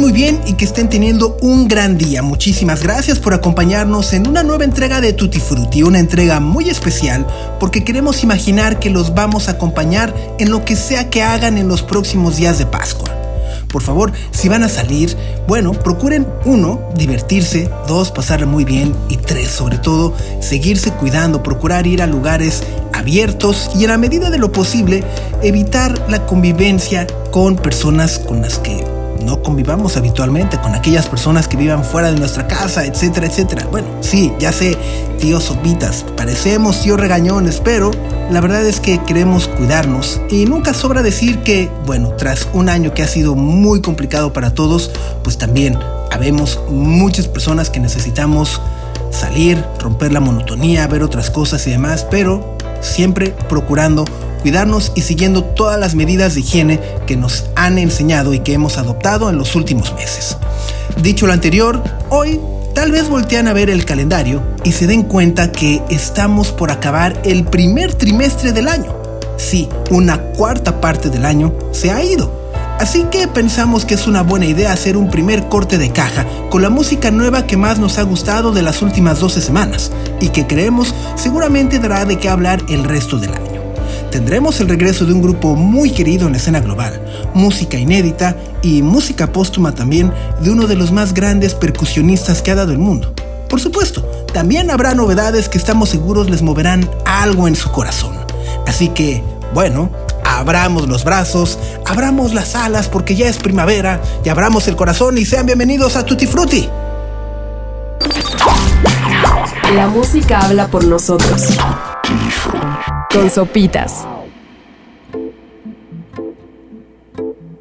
muy bien y que estén teniendo un gran día. Muchísimas gracias por acompañarnos en una nueva entrega de Tutti Frutti, una entrega muy especial porque queremos imaginar que los vamos a acompañar en lo que sea que hagan en los próximos días de Pascua. Por favor, si van a salir, bueno, procuren uno, divertirse, dos, pasarla muy bien y tres, sobre todo, seguirse cuidando, procurar ir a lugares abiertos y en la medida de lo posible evitar la convivencia con personas con las que no convivamos habitualmente, con aquellas personas que vivan fuera de nuestra casa, etcétera, etcétera. Bueno, sí, ya sé, tíos sopitas, parecemos tíos regañones, pero la verdad es que queremos cuidarnos y nunca sobra decir que, bueno, tras un año que ha sido muy complicado para todos, pues también habemos muchas personas que necesitamos salir, romper la monotonía, ver otras cosas y demás, pero siempre procurando cuidarnos y siguiendo todas las medidas de higiene que nos han enseñado y que hemos adoptado en los últimos meses. Dicho lo anterior, hoy tal vez voltean a ver el calendario y se den cuenta que estamos por acabar el primer trimestre del año. Sí, una cuarta parte del año se ha ido. Así que pensamos que es una buena idea hacer un primer corte de caja con la música nueva que más nos ha gustado de las últimas 12 semanas y que creemos seguramente dará de qué hablar el resto del año tendremos el regreso de un grupo muy querido en la escena global, música inédita y música póstuma también de uno de los más grandes percusionistas que ha dado el mundo. Por supuesto, también habrá novedades que estamos seguros les moverán algo en su corazón. Así que, bueno, abramos los brazos, abramos las alas porque ya es primavera y abramos el corazón y sean bienvenidos a Tutti Frutti. La música habla por nosotros con sopitas.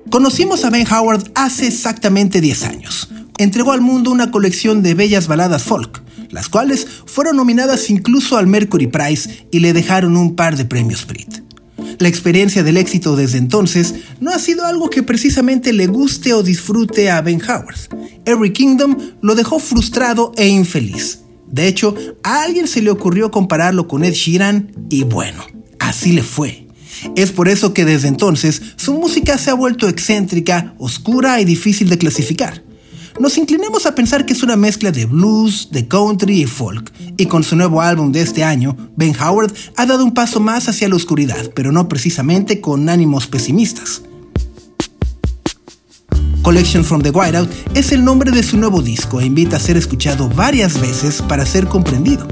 Conocimos a Ben Howard hace exactamente 10 años. Entregó al mundo una colección de bellas baladas folk, las cuales fueron nominadas incluso al Mercury Prize y le dejaron un par de premios Brit. La experiencia del éxito desde entonces no ha sido algo que precisamente le guste o disfrute a Ben Howard. Every Kingdom lo dejó frustrado e infeliz. De hecho, a alguien se le ocurrió compararlo con Ed Sheeran y bueno, así le fue. Es por eso que desde entonces su música se ha vuelto excéntrica, oscura y difícil de clasificar. Nos inclinamos a pensar que es una mezcla de blues, de country y folk, y con su nuevo álbum de este año, Ben Howard ha dado un paso más hacia la oscuridad, pero no precisamente con ánimos pesimistas. Collection from the Whiteout es el nombre de su nuevo disco e invita a ser escuchado varias veces para ser comprendido.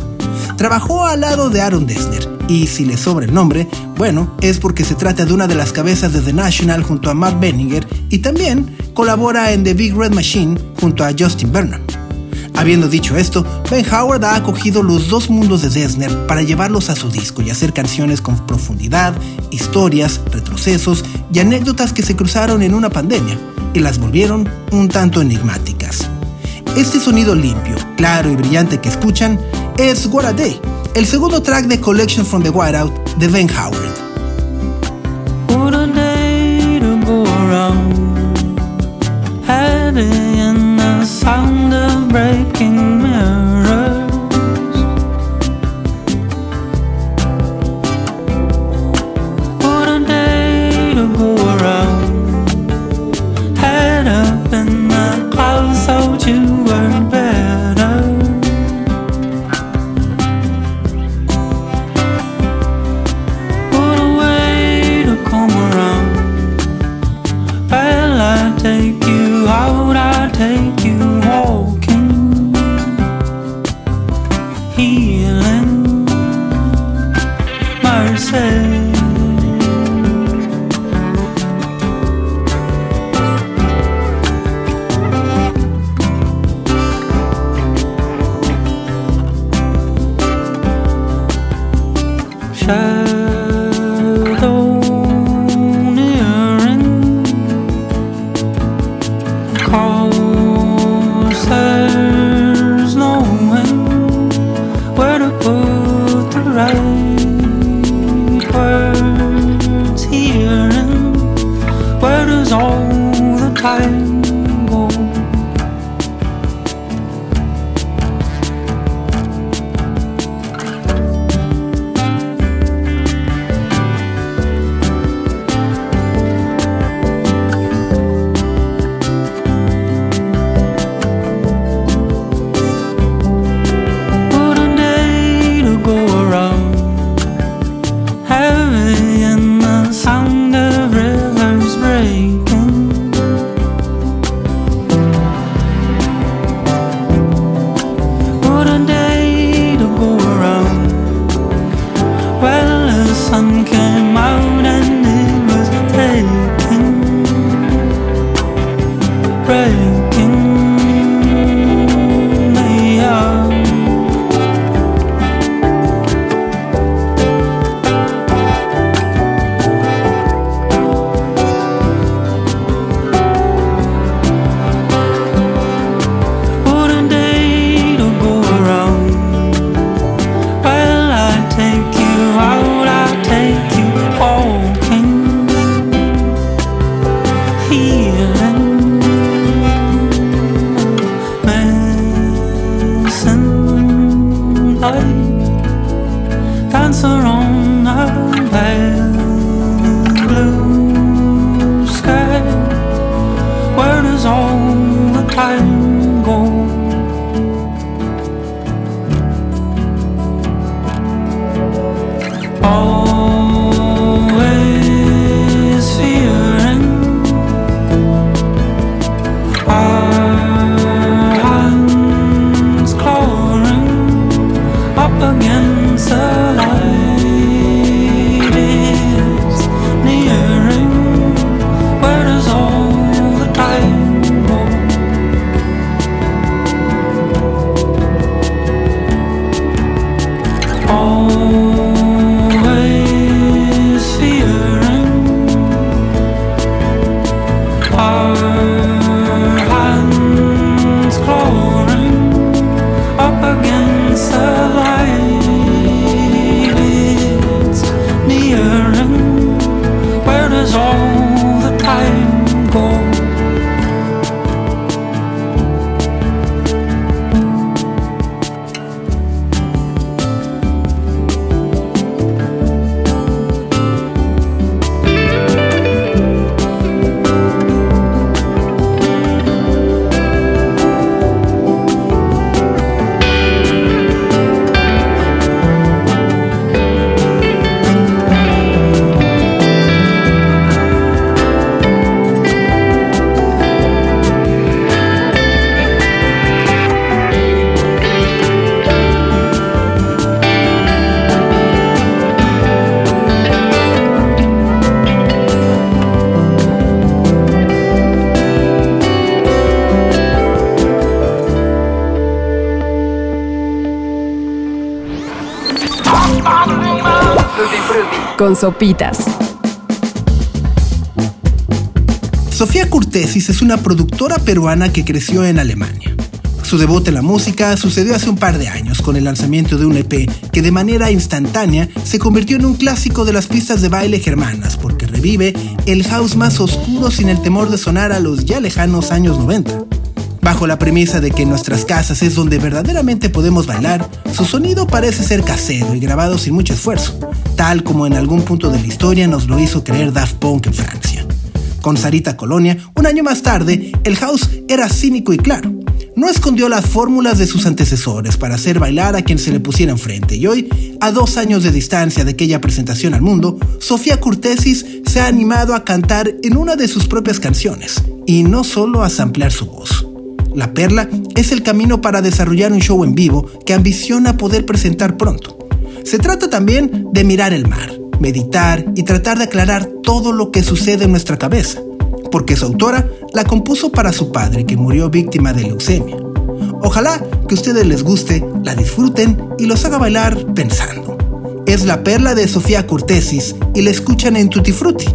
Trabajó al lado de Aaron Dessner y si le sobra el nombre, bueno, es porque se trata de una de las cabezas de The National junto a Matt Benninger y también colabora en The Big Red Machine junto a Justin Vernon. Habiendo dicho esto, Ben Howard ha acogido los dos mundos de Dessner para llevarlos a su disco y hacer canciones con profundidad, historias, retrocesos y anécdotas que se cruzaron en una pandemia y las volvieron un tanto enigmáticas. Este sonido limpio, claro y brillante que escuchan es What a Day, el segundo track de Collection from the Whiteout de Ben Howard. Go around. Con sopitas. Sofía Curtesis es una productora peruana que creció en Alemania. Su debut en la música sucedió hace un par de años con el lanzamiento de un EP que de manera instantánea se convirtió en un clásico de las pistas de baile germanas porque revive el house más oscuro sin el temor de sonar a los ya lejanos años 90. Bajo la premisa de que en nuestras casas es donde verdaderamente podemos bailar, su sonido parece ser casero y grabado sin mucho esfuerzo, tal como en algún punto de la historia nos lo hizo creer Daft Punk en Francia. Con Sarita Colonia, un año más tarde, el house era cínico y claro. No escondió las fórmulas de sus antecesores para hacer bailar a quien se le pusiera enfrente y hoy, a dos años de distancia de aquella presentación al mundo, Sofía Curtesis se ha animado a cantar en una de sus propias canciones y no solo a samplear su voz. La Perla es el camino para desarrollar un show en vivo que ambiciona poder presentar pronto. Se trata también de mirar el mar, meditar y tratar de aclarar todo lo que sucede en nuestra cabeza, porque su autora la compuso para su padre que murió víctima de leucemia. Ojalá que a ustedes les guste, la disfruten y los haga bailar pensando. Es la perla de Sofía Cortesis y la escuchan en Tutti Frutti.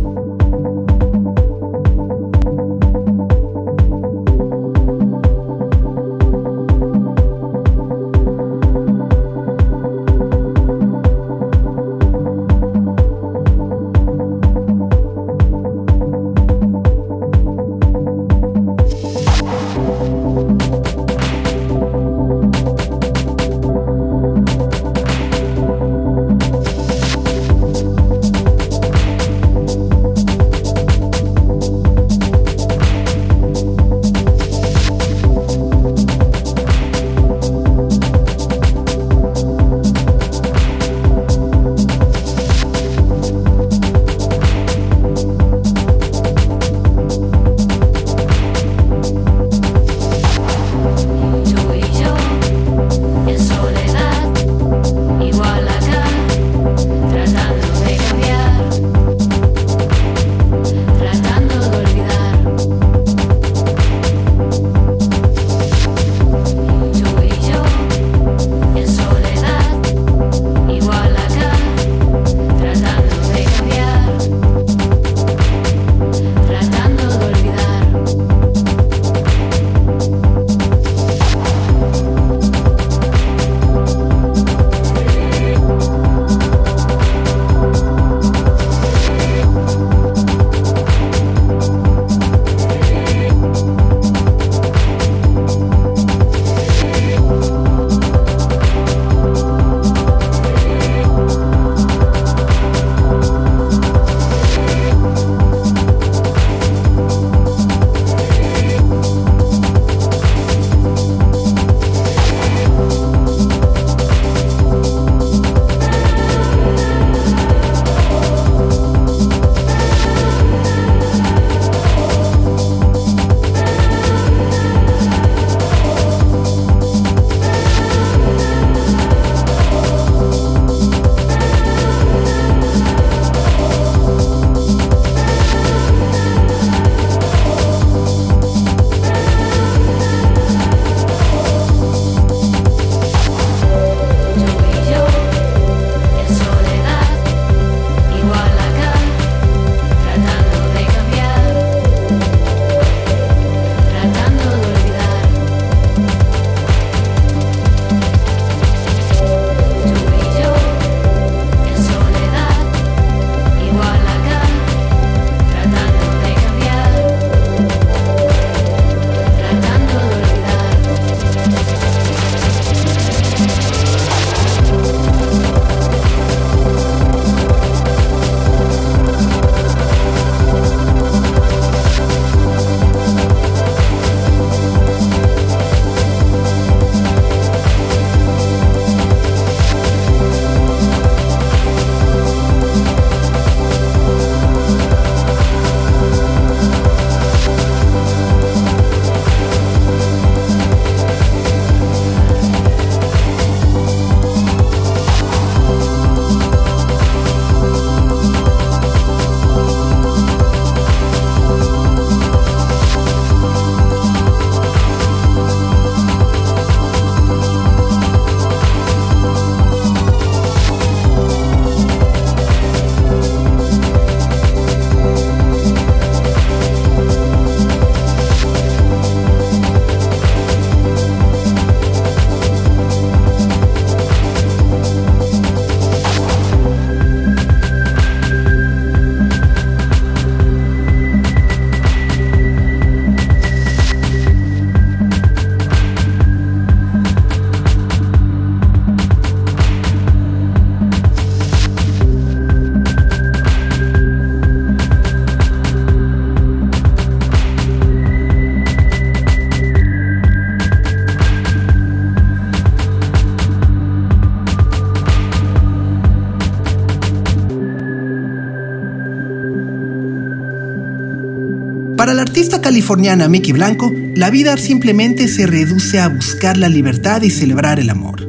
Para la artista californiana Mickey Blanco, la vida simplemente se reduce a buscar la libertad y celebrar el amor.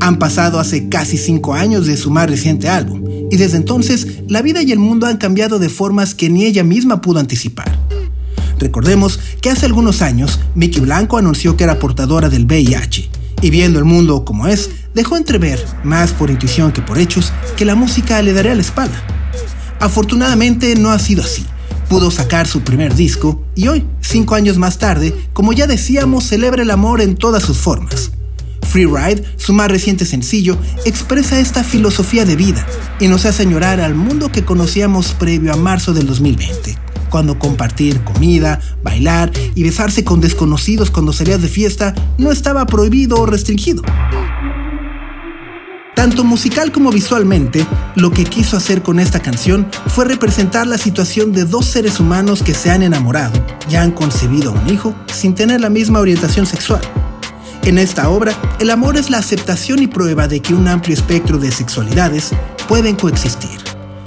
Han pasado hace casi cinco años de su más reciente álbum, y desde entonces la vida y el mundo han cambiado de formas que ni ella misma pudo anticipar. Recordemos que hace algunos años Mickey Blanco anunció que era portadora del VIH, y viendo el mundo como es, dejó entrever, más por intuición que por hechos, que la música le daría la espalda. Afortunadamente no ha sido así. Pudo sacar su primer disco y hoy, cinco años más tarde, como ya decíamos, celebra el amor en todas sus formas. Free Ride, su más reciente sencillo, expresa esta filosofía de vida y nos hace añorar al mundo que conocíamos previo a marzo del 2020, cuando compartir comida, bailar y besarse con desconocidos cuando salías de fiesta no estaba prohibido o restringido. Tanto musical como visualmente, lo que quiso hacer con esta canción fue representar la situación de dos seres humanos que se han enamorado y han concebido un hijo sin tener la misma orientación sexual. En esta obra, el amor es la aceptación y prueba de que un amplio espectro de sexualidades pueden coexistir.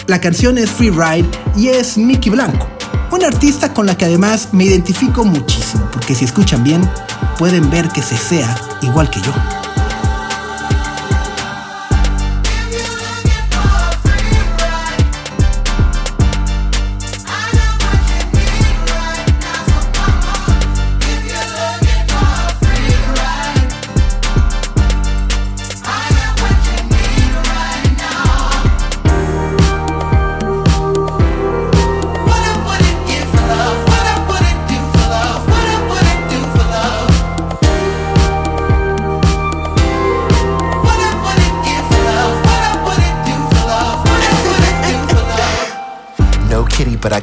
La canción es Free Ride y es Mickey Blanco, una artista con la que además me identifico muchísimo, porque si escuchan bien, pueden ver que se sea igual que yo.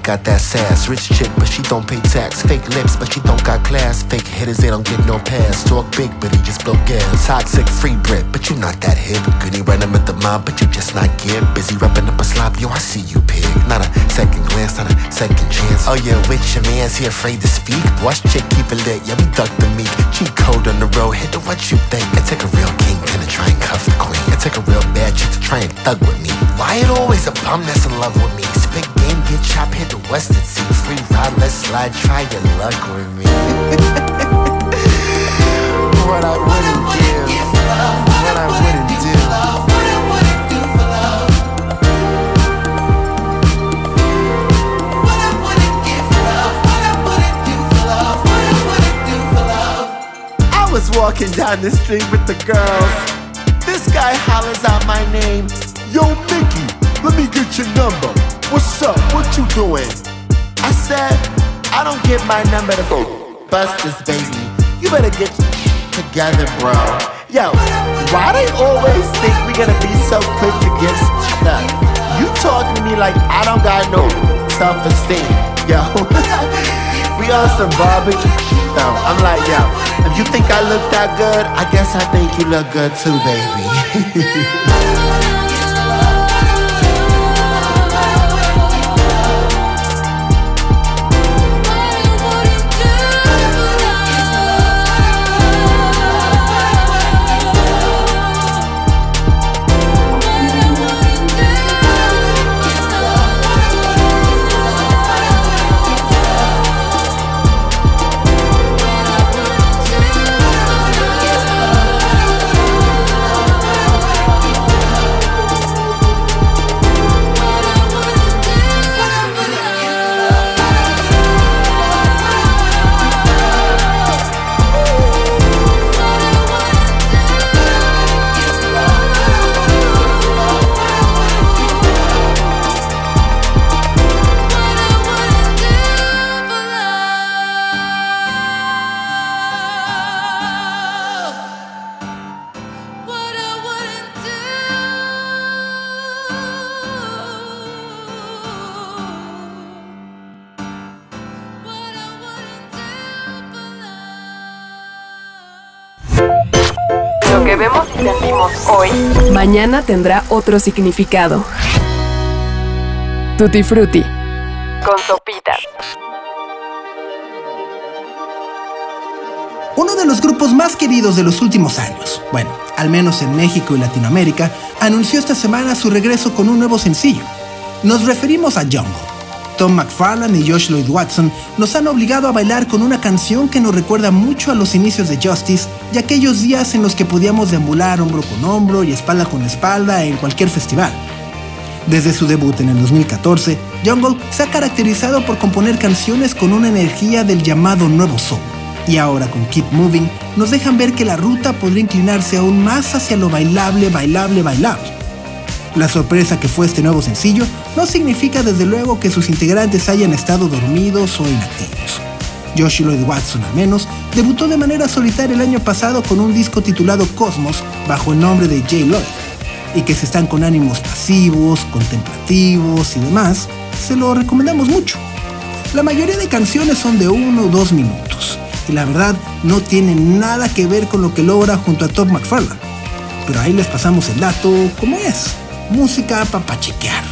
Got that sass. Rich chick, but she don't pay tax. Fake lips, but she don't got class. Fake hitters, they don't get no pass. Talk big, but he just blow gas. Toxic, free Brit, but you not that hip. Goody random at the mob, but you just not get busy wrapping up a slop. Yo, I see you, pig. Not a second glance, not a second chance. Oh yeah, with your man's he afraid to speak. Watch chick, keep it lit. Yeah, we duck the meat. Cheat code on the road, hit the what you think. It take a real king to try and cuff the queen. It take a real bad chick to try and thug with me. Why it always a bum that's in love with me? Game, get chop, hit the western sea. Free ride, let's slide, try your luck with me. what I wouldn't give, what I wouldn't do. I was walking down the street with the girls. This guy hollers out my name. Yo, Mickey, let me get your number. What's up? What you doing? I said, I don't give my number to bust this baby. You better get together, bro. Yo, why they always think we gonna be so quick to get stuck? You talking to me like I don't got no self-esteem. Yo, we on some barbecue. No, I'm like, yo, if you think I look that good, I guess I think you look good too, baby. hoy, mañana tendrá otro significado. Tutti Frutti. Con sopitas. Uno de los grupos más queridos de los últimos años, bueno, al menos en México y Latinoamérica, anunció esta semana su regreso con un nuevo sencillo. Nos referimos a Jungle. Tom McFarlane y Josh Lloyd Watson nos han obligado a bailar con una canción que nos recuerda mucho a los inicios de Justice y aquellos días en los que podíamos deambular hombro con hombro y espalda con espalda en cualquier festival. Desde su debut en el 2014, Jungle se ha caracterizado por componer canciones con una energía del llamado nuevo soul. Y ahora con Keep Moving nos dejan ver que la ruta podría inclinarse aún más hacia lo bailable, bailable, bailable. La sorpresa que fue este nuevo sencillo no significa desde luego que sus integrantes hayan estado dormidos o inactivos. Josh Lloyd Watson al menos debutó de manera solitaria el año pasado con un disco titulado Cosmos bajo el nombre de J. Lloyd y que si están con ánimos pasivos, contemplativos y demás, se lo recomendamos mucho. La mayoría de canciones son de uno o dos minutos y la verdad no tienen nada que ver con lo que logra junto a Top McFarlane. Pero ahí les pasamos el dato como es, música para pachequear.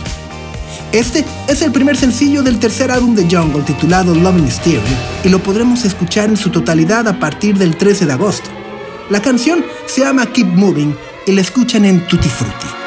Este es el primer sencillo del tercer álbum de Jungle titulado Love Mystery y lo podremos escuchar en su totalidad a partir del 13 de agosto. La canción se llama Keep Moving y la escuchan en Tutti Frutti.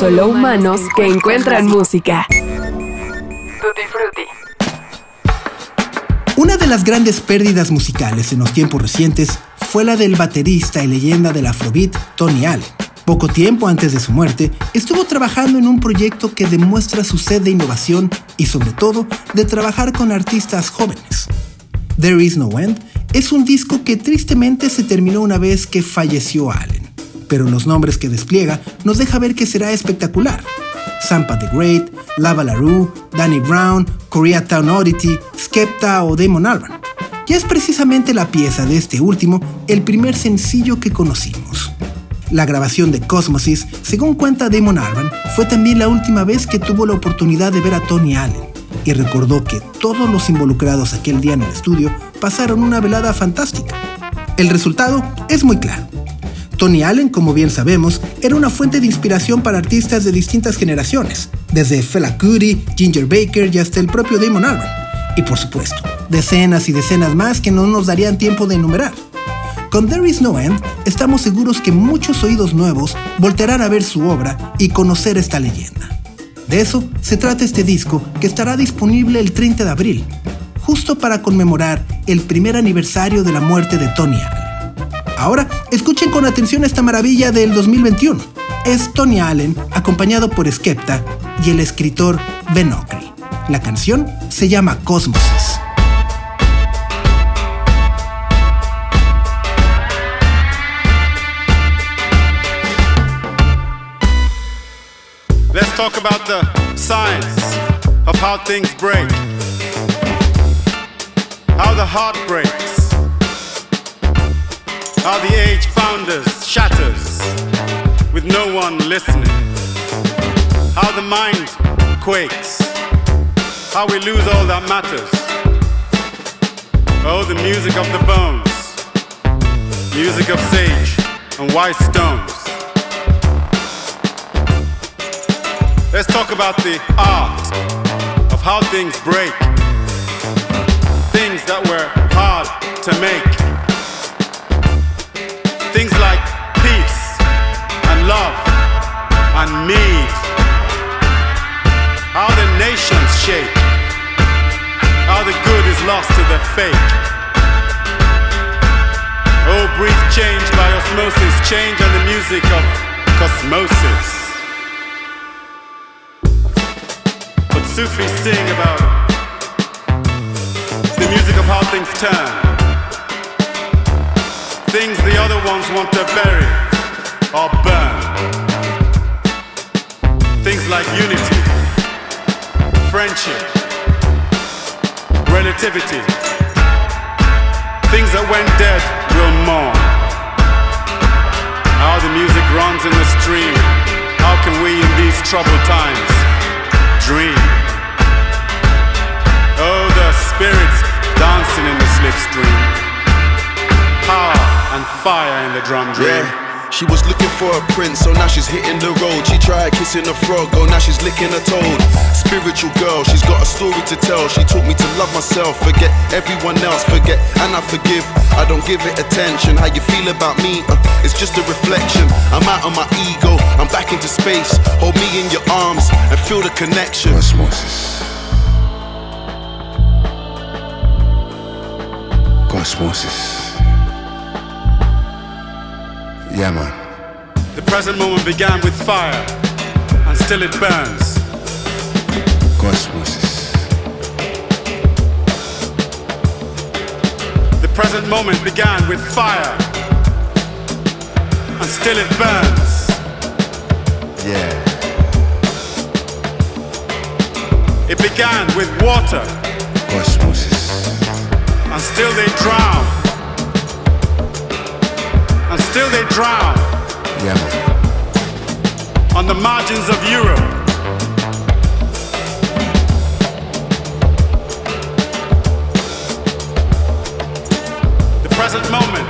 Solo humanos que encuentran música. Tutti Frutti. Una de las grandes pérdidas musicales en los tiempos recientes fue la del baterista y leyenda del Afrobeat Tony Allen. Poco tiempo antes de su muerte, estuvo trabajando en un proyecto que demuestra su sed de innovación y sobre todo de trabajar con artistas jóvenes. There Is No End es un disco que tristemente se terminó una vez que falleció Allen, pero los nombres que despliega nos deja ver que será espectacular. Sampa the Great, Lava LaRue, Danny Brown, Koreatown Oddity, Skepta o Damon Albarn. Y es precisamente la pieza de este último el primer sencillo que conocimos. La grabación de Cosmosis, según cuenta Damon Albarn, fue también la última vez que tuvo la oportunidad de ver a Tony Allen y recordó que todos los involucrados aquel día en el estudio pasaron una velada fantástica. El resultado es muy claro. Tony Allen, como bien sabemos, era una fuente de inspiración para artistas de distintas generaciones, desde Fela Kuti, Ginger Baker y hasta el propio Damon Albarn. Y por supuesto, decenas y decenas más que no nos darían tiempo de enumerar. Con There Is No End, estamos seguros que muchos oídos nuevos voltearán a ver su obra y conocer esta leyenda. De eso se trata este disco que estará disponible el 30 de abril, justo para conmemorar el primer aniversario de la muerte de Tony Allen. Ahora, escuchen con atención esta maravilla del 2021. Es Tony Allen, acompañado por Skepta y el escritor Ben Okri. La canción se llama Cosmosis. Let's talk about the science of how things break, how the heart breaks. How the age founders shatters with no one listening. How the mind quakes. How we lose all that matters. Oh, the music of the bones. Music of sage and white stones. Let's talk about the art of how things break. Things that were hard to make. Things like peace and love and need. How the nations shake. How the good is lost to the fake. Oh, breathe change by osmosis, change and the music of cosmosis. But Sufis sing about the music of how things turn things the other ones want to bury or burn. Things like unity, friendship, relativity. Things that went dead will mourn. How the music runs in the stream. How can we in these troubled times dream? Oh, the spirits dancing in the slipstream. Power and fire in the drum Yeah. She was looking for a prince, so now she's hitting the road. She tried kissing a frog, oh now she's licking a toad. Spiritual girl, she's got a story to tell. She taught me to love myself, forget everyone else, forget and I forgive. I don't give it attention. How you feel about me? Uh, it's just a reflection. I'm out of my ego, I'm back into space. Hold me in your arms and feel the connection. Cosmosis. Cosmosis. Yeah, man. The present moment began with fire, and still it burns. Cosmosis. The present moment began with fire, and still it burns. Yeah. It began with water, Cosmosis. and still they drown. And still they drown Yeah, on the margins of Europe. The present moment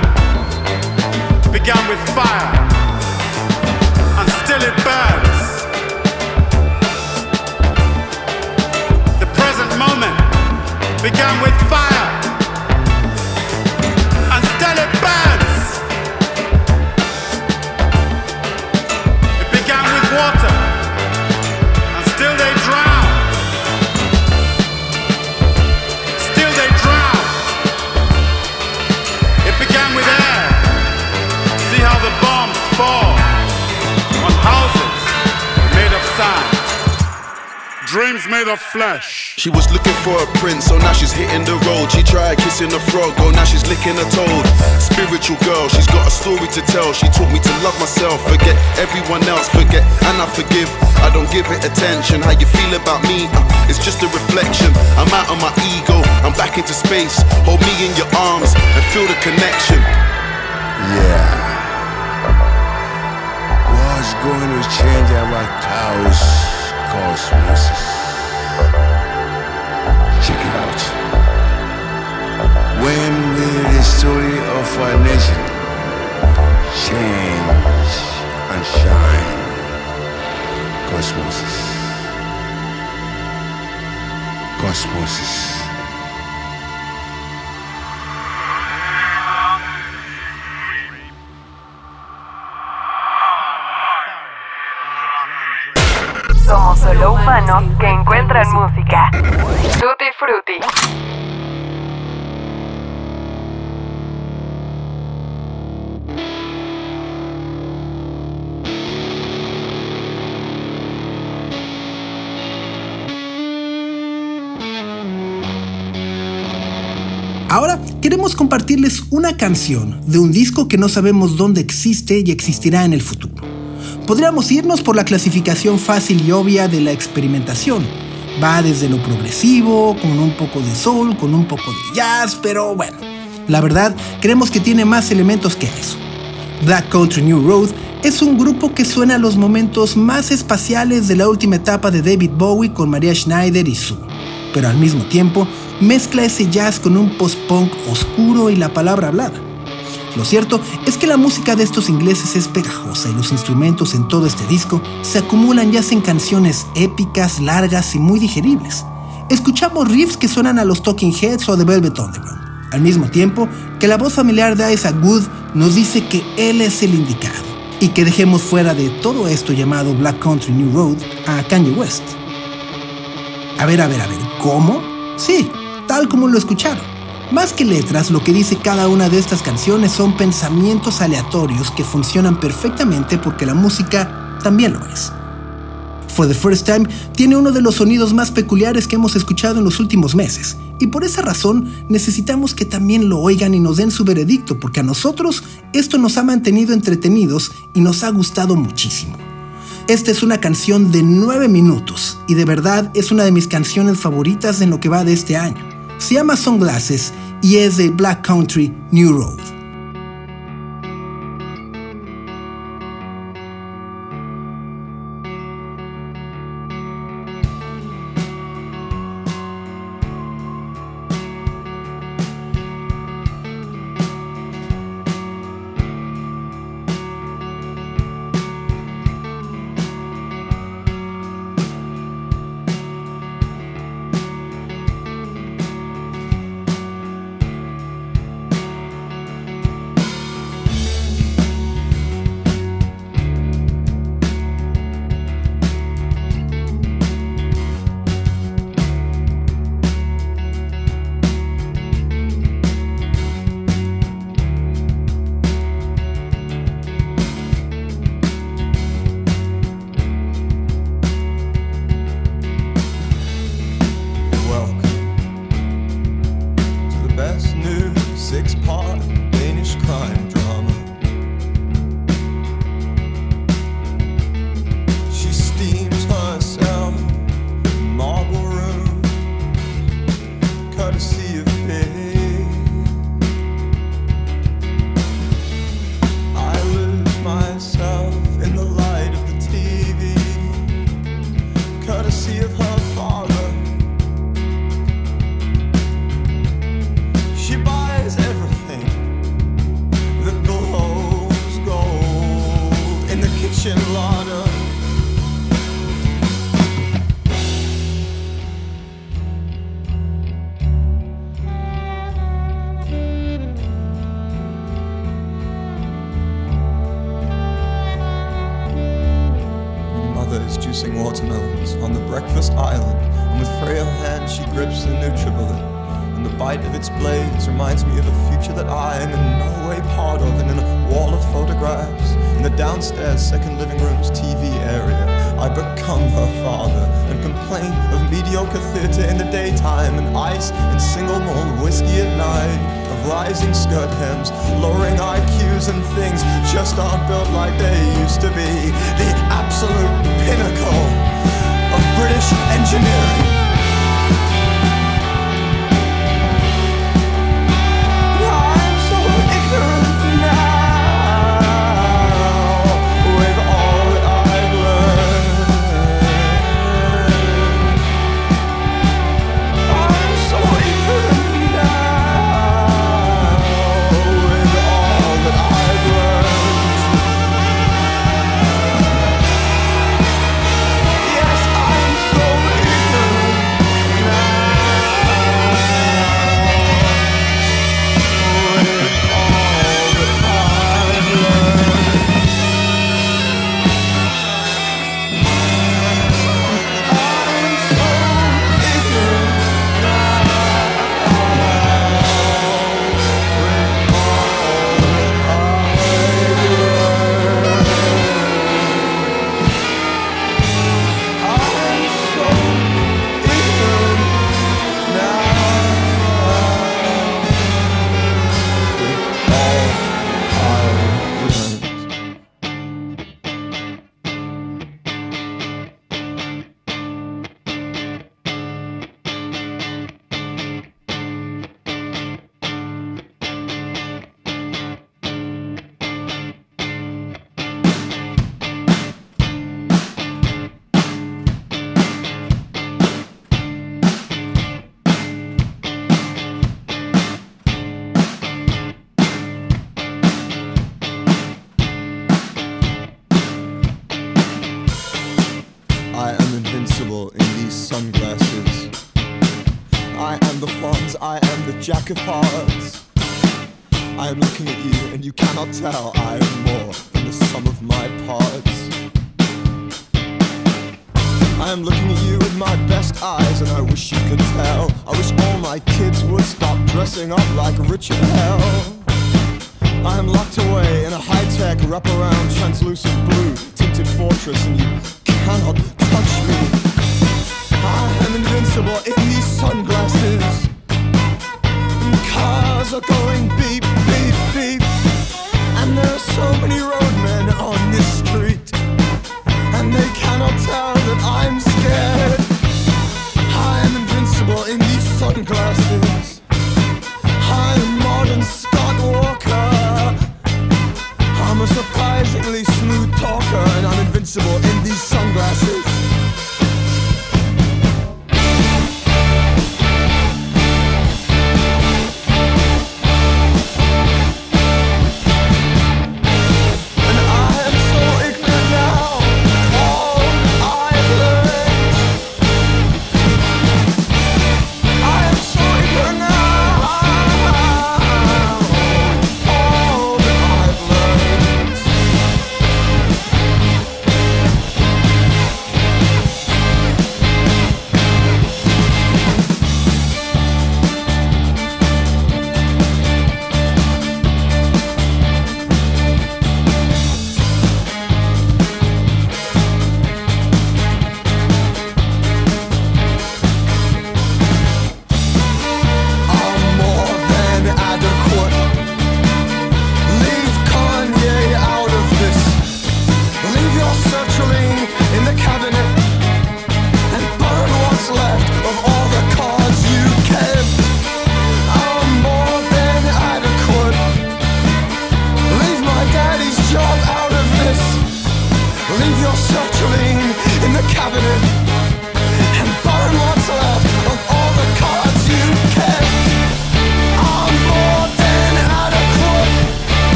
began with fire, and still it burns. The present moment began with fire, dreams made of flesh. She was looking for a prince, so now she's hitting the road. She tried kissing a frog, oh now she's licking a toad. Spiritual girl, she's got a story to tell. She taught me to love myself, forget everyone else, forget and I forgive. I don't give it attention. How you feel about me? Uh, it's just a reflection. I'm out of my ego, I'm back into space. Hold me in your arms and feel the connection. Yeah. What's going to change our chaos cosmos? Check it out. When will the story of our nation change and shine? Cosmos. Cosmos. Solo humanos que encuentran música. Tutti Frutti. Ahora queremos compartirles una canción de un disco que no sabemos dónde existe y existirá en el futuro. Podríamos irnos por la clasificación fácil y obvia de la experimentación. Va desde lo progresivo, con un poco de soul, con un poco de jazz, pero bueno, la verdad creemos que tiene más elementos que eso. Black Country New Road es un grupo que suena a los momentos más espaciales de la última etapa de David Bowie con Maria Schneider y Sue, pero al mismo tiempo mezcla ese jazz con un post-punk oscuro y la palabra hablada. Lo cierto es que la música de estos ingleses es pegajosa y los instrumentos en todo este disco se acumulan ya en canciones épicas, largas y muy digeribles. Escuchamos riffs que suenan a los Talking Heads o The Velvet Underground, al mismo tiempo que la voz familiar de Isaac Wood nos dice que él es el indicado y que dejemos fuera de todo esto llamado Black Country New Road a Kanye West. A ver, a ver, a ver, ¿cómo? Sí, tal como lo escucharon. Más que letras, lo que dice cada una de estas canciones son pensamientos aleatorios que funcionan perfectamente porque la música también lo es. For the First Time tiene uno de los sonidos más peculiares que hemos escuchado en los últimos meses, y por esa razón necesitamos que también lo oigan y nos den su veredicto, porque a nosotros esto nos ha mantenido entretenidos y nos ha gustado muchísimo. Esta es una canción de 9 minutos y de verdad es una de mis canciones favoritas en lo que va de este año. Se llama Sunglasses y es de Black Country New Road. juicing watermelons on the breakfast island, and with frail hands she grips the Nutribullet. And the bite of its blades reminds me of a future that I am in no way part of, and in a wall of photographs. In the downstairs second living room's TV area, I become her father and complain of mediocre theatre in the daytime, and ice and single malt whiskey at night Of rising skirt hems, lowering IQs and things just aren't built like they used to be. The absolute pinnacle of British engineering.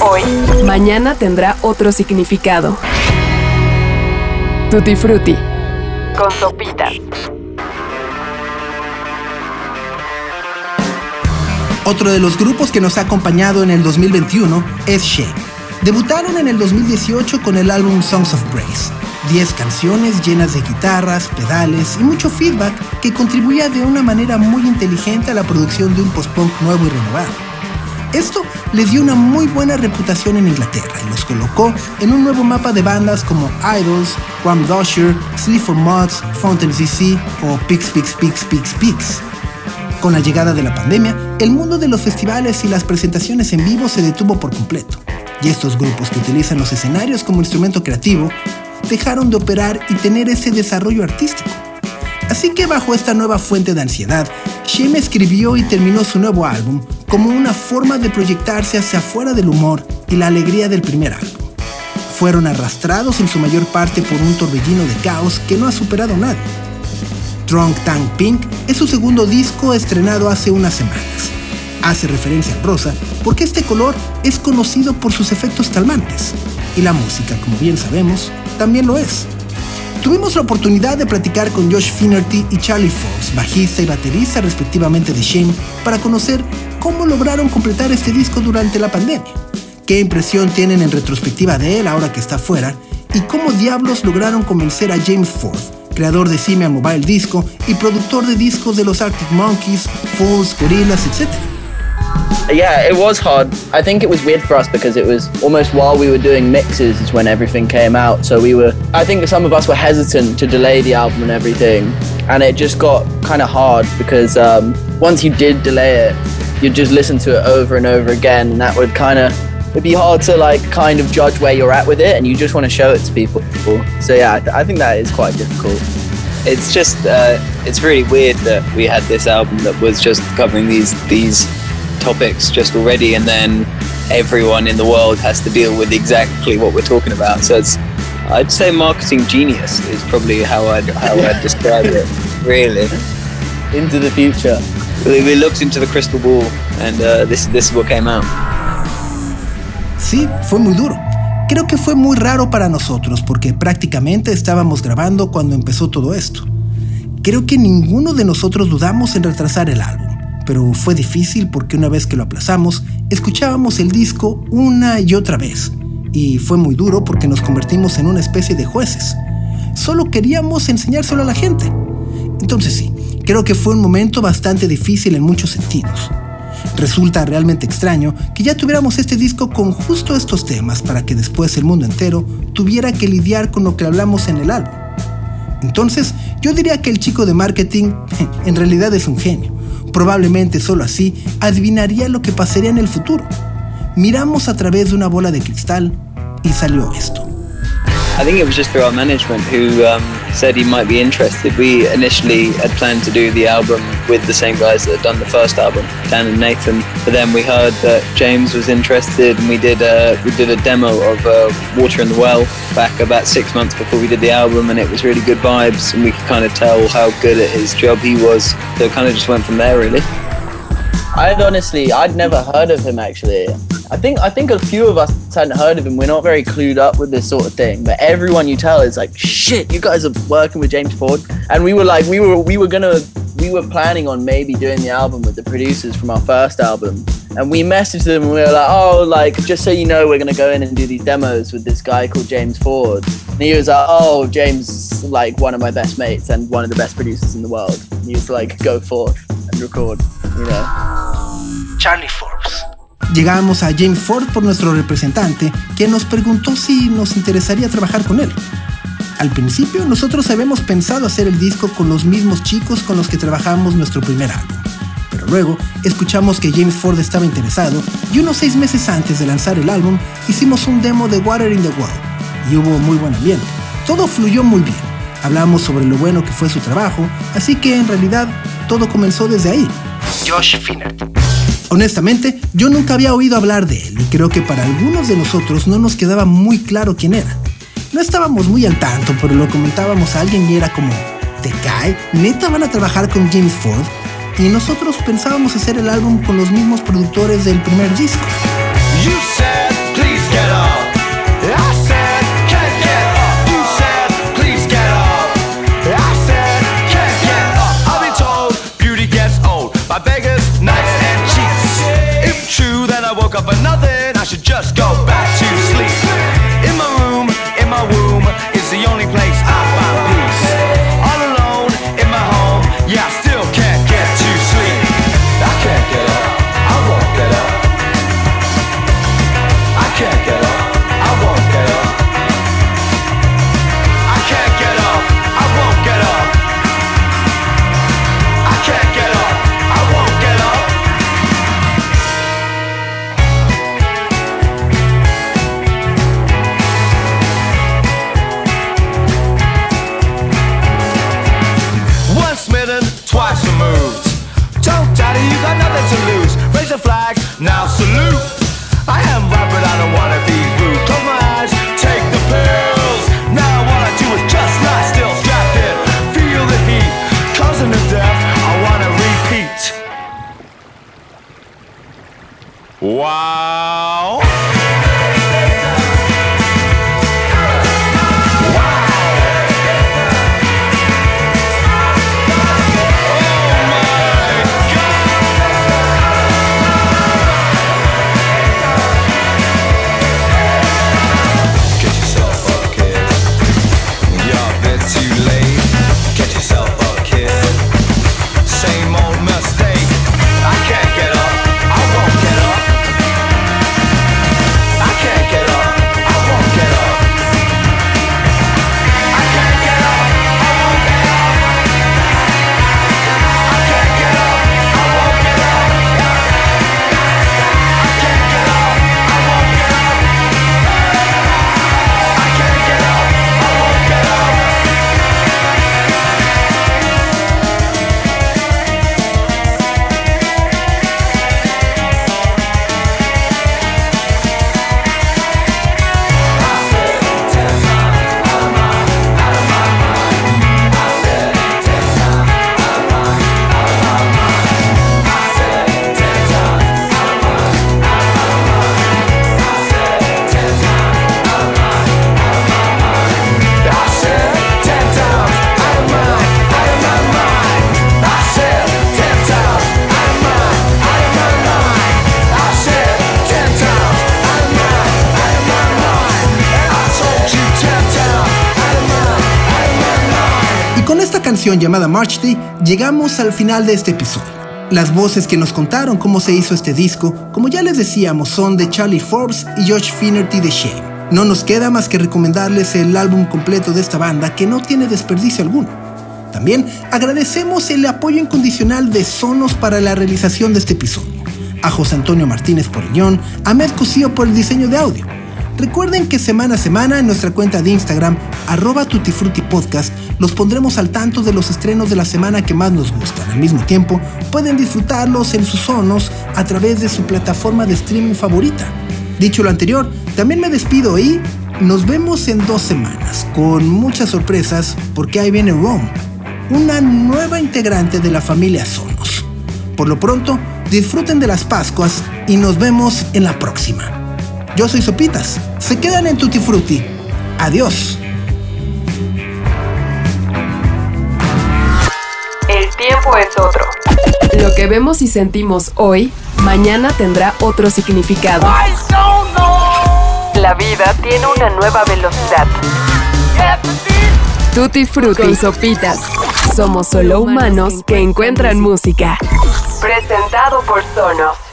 Hoy, mañana tendrá otro significado. Tutti Frutti. Con sopitas. Otro de los grupos que nos ha acompañado en el 2021 es She. Debutaron en el 2018 con el álbum Songs of Praise. 10 canciones llenas de guitarras, pedales y mucho feedback que contribuía de una manera muy inteligente a la producción de un post-punk nuevo y renovado. Esto les dio una muy buena reputación en Inglaterra y los colocó en un nuevo mapa de bandas como Idols, Ram Dosher, Sleep for Mods, Fountain CC o Pix Pix Pix Pix Pix. Con la llegada de la pandemia, el mundo de los festivales y las presentaciones en vivo se detuvo por completo, y estos grupos que utilizan los escenarios como instrumento creativo dejaron de operar y tener ese desarrollo artístico. Así que bajo esta nueva fuente de ansiedad, Shame escribió y terminó su nuevo álbum como una forma de proyectarse hacia afuera del humor y la alegría del primer álbum. Fueron arrastrados en su mayor parte por un torbellino de caos que no ha superado nadie Drunk Tank Pink es su segundo disco estrenado hace unas semanas. Hace referencia al rosa porque este color es conocido por sus efectos calmantes y la música, como bien sabemos, también lo es. Tuvimos la oportunidad de platicar con Josh Finnerty y Charlie Fox, bajista y baterista respectivamente de Shame, para conocer cómo lograron completar este disco durante la pandemia, qué impresión tienen en retrospectiva de él ahora que está fuera y cómo diablos lograron convencer a James Ford, creador de Simian Mobile Disco y productor de discos de los Arctic Monkeys, Fools, Gorillaz, etc. Yeah, it was hard. I think it was weird for us because it was almost while we were doing mixes is when everything came out. So we were, I think some of us were hesitant to delay the album and everything. And it just got kind of hard because um, once you did delay it, you'd just listen to it over and over again. And that would kind of it'd be hard to like kind of judge where you're at with it and you just want to show it to people so yeah I, th- I think that is quite difficult it's just uh, it's really weird that we had this album that was just covering these these topics just already and then everyone in the world has to deal with exactly what we're talking about. So it's I'd say marketing genius is probably how I'd how I'd describe it really. Into the future. We, we looked into the crystal ball and uh, this this is what came out. Sí, fue muy duro. Creo que fue muy raro para nosotros porque prácticamente estábamos grabando cuando empezó todo esto. Creo que ninguno de nosotros dudamos en retrasar el álbum, pero fue difícil porque una vez que lo aplazamos, escuchábamos el disco una y otra vez. Y fue muy duro porque nos convertimos en una especie de jueces. Solo queríamos enseñárselo a la gente. Entonces sí, creo que fue un momento bastante difícil en muchos sentidos. Resulta realmente extraño que ya tuviéramos este disco con justo estos temas para que después el mundo entero tuviera que lidiar con lo que hablamos en el álbum. Entonces, yo diría que el chico de marketing en realidad es un genio. Probablemente solo así adivinaría lo que pasaría en el futuro. Miramos a través de una bola de cristal y salió esto. I think it was just through our management who um, said he might be interested. We initially had planned to do the album with the same guys that had done the first album, Dan and Nathan. But then we heard that James was interested, and we did a we did a demo of uh, Water in the Well back about six months before we did the album, and it was really good vibes, and we could kind of tell how good at his job he was. So it kind of just went from there, really. I'd honestly, I'd never heard of him actually. I think I think a few of us hadn't heard of him. We're not very clued up with this sort of thing. But everyone you tell is like, shit, you guys are working with James Ford. And we were like, we were we were gonna we were planning on maybe doing the album with the producers from our first album. And we messaged them and we were like, oh, like, just so you know, we're gonna go in and do these demos with this guy called James Ford. And he was like, oh, James, like one of my best mates and one of the best producers in the world. And he was like, go forth and record. Charlie Forbes. Llegamos a James Ford por nuestro representante, que nos preguntó si nos interesaría trabajar con él. Al principio, nosotros habíamos pensado hacer el disco con los mismos chicos con los que trabajamos nuestro primer álbum. Pero luego, escuchamos que James Ford estaba interesado y unos seis meses antes de lanzar el álbum, hicimos un demo de Water in the Well y hubo muy buen ambiente. Todo fluyó muy bien. Hablamos sobre lo bueno que fue su trabajo, así que en realidad todo comenzó desde ahí. Josh Finnert. Honestamente, yo nunca había oído hablar de él y creo que para algunos de nosotros no nos quedaba muy claro quién era. No estábamos muy al tanto, pero lo comentábamos a alguien y era como, ¿te cae? ¿Neta van a trabajar con James Ford? Y nosotros pensábamos hacer el álbum con los mismos productores del primer disco. Wow. Llamada March Day llegamos al final de este episodio. Las voces que nos contaron cómo se hizo este disco, como ya les decíamos, son de Charlie Forbes y Josh Finnerty de Shame. No nos queda más que recomendarles el álbum completo de esta banda que no tiene desperdicio alguno. También agradecemos el apoyo incondicional de Sonos para la realización de este episodio. A José Antonio Martínez por el guion, a Med Cosío por el diseño de audio. Recuerden que semana a semana en nuestra cuenta de Instagram, arroba tutifrutipodcast, los pondremos al tanto de los estrenos de la semana que más nos gustan. Al mismo tiempo, pueden disfrutarlos en sus sonos a través de su plataforma de streaming favorita. Dicho lo anterior, también me despido y nos vemos en dos semanas con muchas sorpresas porque ahí viene Rome, una nueva integrante de la familia Sonos. Por lo pronto, disfruten de las Pascuas y nos vemos en la próxima. Yo soy Sopitas. Se quedan en Tutti Frutti. Adiós. El tiempo es otro. Lo que vemos y sentimos hoy, mañana tendrá otro significado. La vida tiene una nueva velocidad. Tutti Frutti con Sopitas. Somos solo humanos que encuentran música. Presentado por Sonos.